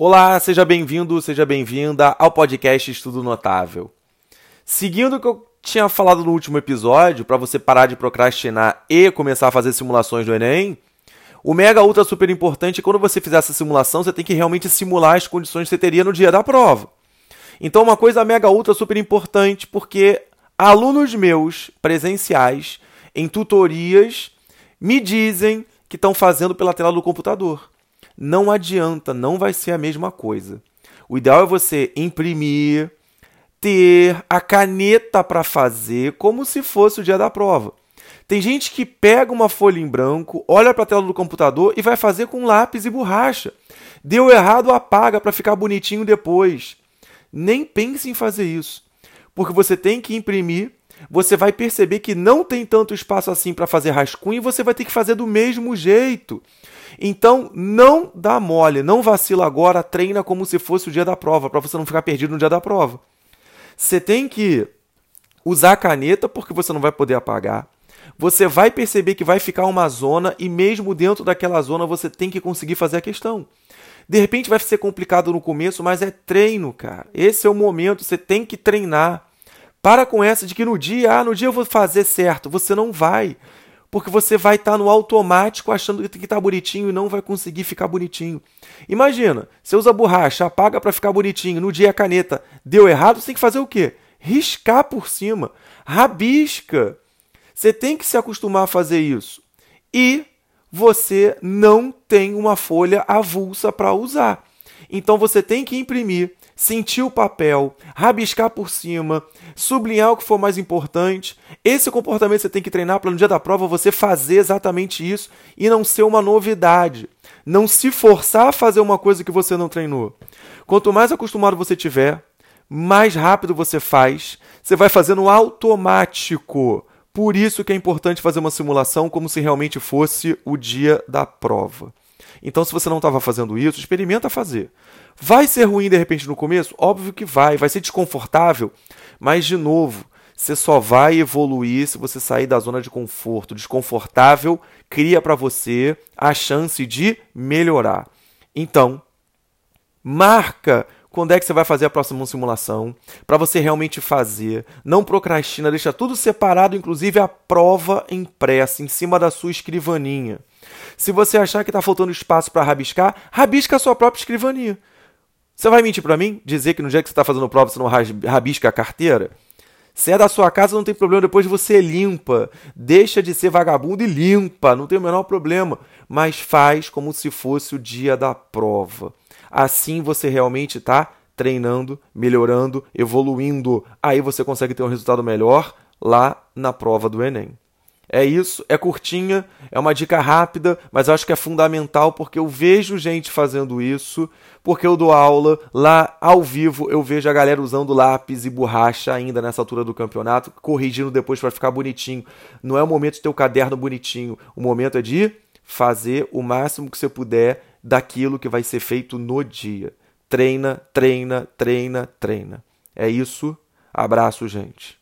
Olá, seja bem-vindo, seja bem-vinda ao podcast Estudo Notável. Seguindo o que eu tinha falado no último episódio, para você parar de procrastinar e começar a fazer simulações do Enem, o Mega Ultra super importante é quando você fizer essa simulação, você tem que realmente simular as condições que você teria no dia da prova. Então, uma coisa Mega Ultra super importante, porque alunos meus presenciais em tutorias me dizem que estão fazendo pela tela do computador não adianta, não vai ser a mesma coisa. O ideal é você imprimir, ter a caneta para fazer como se fosse o dia da prova. Tem gente que pega uma folha em branco, olha para a tela do computador e vai fazer com lápis e borracha. Deu errado, apaga para ficar bonitinho depois. Nem pense em fazer isso, porque você tem que imprimir. Você vai perceber que não tem tanto espaço assim para fazer rascunho e você vai ter que fazer do mesmo jeito. Então, não dá mole, não vacila agora, treina como se fosse o dia da prova, para você não ficar perdido no dia da prova. Você tem que usar a caneta porque você não vai poder apagar. Você vai perceber que vai ficar uma zona e mesmo dentro daquela zona você tem que conseguir fazer a questão. De repente vai ser complicado no começo, mas é treino, cara. Esse é o momento, você tem que treinar. Para com essa de que no dia, ah, no dia eu vou fazer certo. Você não vai porque você vai estar tá no automático achando que está bonitinho e não vai conseguir ficar bonitinho. Imagina, você usa borracha, apaga para ficar bonitinho, no dia a caneta deu errado, você tem que fazer o quê? Riscar por cima, rabisca. Você tem que se acostumar a fazer isso. E você não tem uma folha avulsa para usar. Então você tem que imprimir sentir o papel, rabiscar por cima, sublinhar o que for mais importante. Esse comportamento você tem que treinar para no dia da prova você fazer exatamente isso e não ser uma novidade. Não se forçar a fazer uma coisa que você não treinou. Quanto mais acostumado você tiver, mais rápido você faz, você vai fazendo automático. Por isso que é importante fazer uma simulação como se realmente fosse o dia da prova. Então, se você não estava fazendo isso, experimenta fazer. Vai ser ruim de repente no começo? Óbvio que vai, vai ser desconfortável, mas de novo, você só vai evoluir se você sair da zona de conforto. Desconfortável cria para você a chance de melhorar. Então, marca quando é que você vai fazer a próxima simulação, para você realmente fazer. Não procrastina, deixa tudo separado, inclusive a prova impressa em cima da sua escrivaninha. Se você achar que está faltando espaço para rabiscar, rabisca a sua própria escrivaninha. Você vai mentir para mim? Dizer que no dia que você está fazendo prova você não rabisca a carteira? Se é da sua casa, não tem problema. Depois você limpa. Deixa de ser vagabundo e limpa. Não tem o menor problema. Mas faz como se fosse o dia da prova. Assim você realmente está treinando, melhorando, evoluindo. Aí você consegue ter um resultado melhor lá na prova do Enem. É isso, é curtinha, é uma dica rápida, mas acho que é fundamental porque eu vejo gente fazendo isso, porque eu dou aula lá ao vivo, eu vejo a galera usando lápis e borracha ainda nessa altura do campeonato, corrigindo depois para ficar bonitinho. Não é o momento de ter o caderno bonitinho, o momento é de fazer o máximo que você puder daquilo que vai ser feito no dia. Treina, treina, treina, treina. É isso. Abraço, gente.